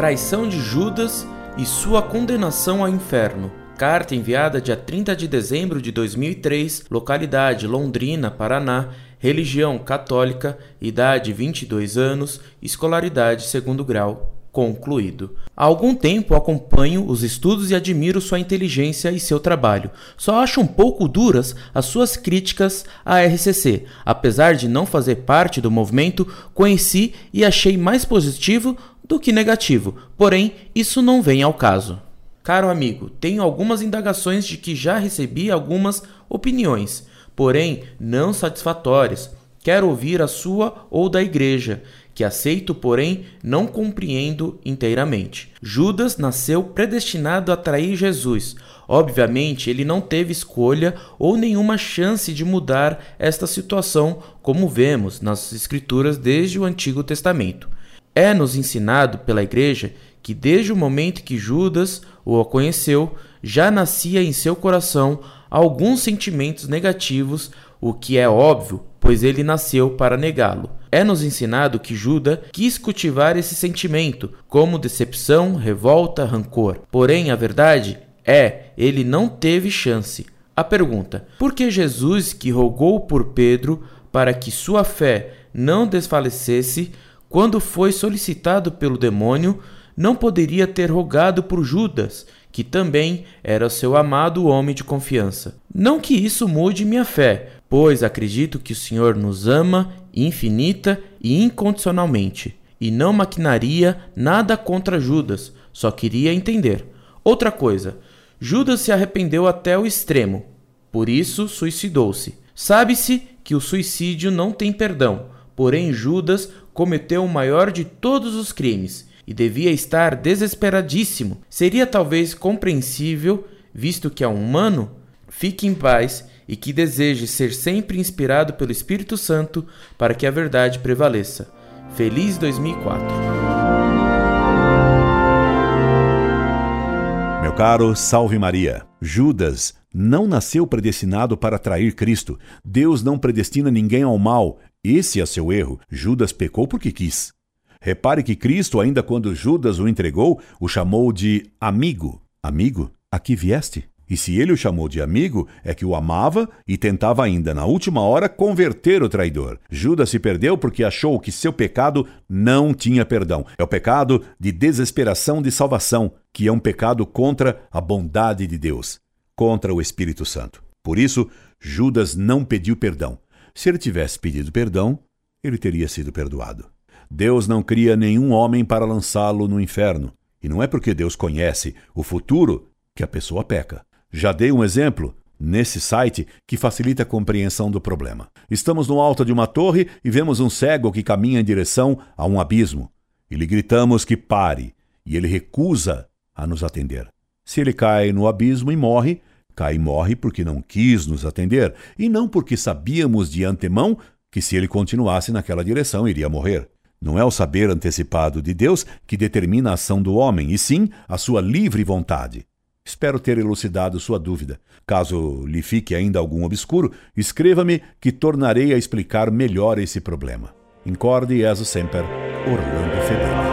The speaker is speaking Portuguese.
Traição de Judas e sua condenação ao inferno. Carta enviada dia 30 de dezembro de 2003, localidade Londrina, Paraná, religião católica, idade 22 anos, escolaridade segundo grau, concluído. Há algum tempo acompanho os estudos e admiro sua inteligência e seu trabalho. Só acho um pouco duras as suas críticas à RCC. Apesar de não fazer parte do movimento, conheci e achei mais positivo do que negativo. Porém, isso não vem ao caso. Caro amigo, tenho algumas indagações de que já recebi algumas opiniões, porém não satisfatórias. Quero ouvir a sua ou da igreja que aceito, porém não compreendo inteiramente. Judas nasceu predestinado a trair Jesus. Obviamente, ele não teve escolha ou nenhuma chance de mudar esta situação, como vemos nas Escrituras desde o Antigo Testamento. É-nos ensinado pela Igreja que desde o momento que Judas o conheceu, já nascia em seu coração alguns sentimentos negativos, o que é óbvio, pois ele nasceu para negá-lo. É-nos ensinado que Judas quis cultivar esse sentimento, como decepção, revolta, rancor. Porém, a verdade é, ele não teve chance. A pergunta: por que Jesus, que rogou por Pedro para que sua fé não desfalecesse, quando foi solicitado pelo demônio, não poderia ter rogado por Judas, que também era seu amado homem de confiança? Não que isso mude minha fé, pois acredito que o Senhor nos ama infinita e incondicionalmente, e não maquinaria nada contra Judas, só queria entender. Outra coisa, Judas se arrependeu até o extremo, por isso suicidou-se. Sabe-se que o suicídio não tem perdão, porém Judas cometeu o maior de todos os crimes e devia estar desesperadíssimo. Seria talvez compreensível, visto que é humano, fique em paz e que deseje ser sempre inspirado pelo Espírito Santo para que a verdade prevaleça. Feliz 2004. Meu caro, salve Maria. Judas não nasceu predestinado para trair Cristo. Deus não predestina ninguém ao mal. Esse é seu erro. Judas pecou porque quis. Repare que Cristo, ainda quando Judas o entregou, o chamou de amigo. Amigo, aqui vieste? E se ele o chamou de amigo, é que o amava e tentava ainda, na última hora, converter o traidor. Judas se perdeu porque achou que seu pecado não tinha perdão. É o pecado de desesperação de salvação, que é um pecado contra a bondade de Deus, contra o Espírito Santo. Por isso, Judas não pediu perdão. Se ele tivesse pedido perdão, ele teria sido perdoado. Deus não cria nenhum homem para lançá-lo no inferno. E não é porque Deus conhece o futuro que a pessoa peca. Já dei um exemplo nesse site que facilita a compreensão do problema. Estamos no alto de uma torre e vemos um cego que caminha em direção a um abismo. E lhe gritamos que pare, e ele recusa a nos atender. Se ele cai no abismo e morre, cai e morre porque não quis nos atender, e não porque sabíamos de antemão que se ele continuasse naquela direção iria morrer. Não é o saber antecipado de Deus que determina a ação do homem, e sim a sua livre vontade. Espero ter elucidado sua dúvida. Caso lhe fique ainda algum obscuro, escreva-me que tornarei a explicar melhor esse problema. Incorde e sempre, Orlando Fedeli.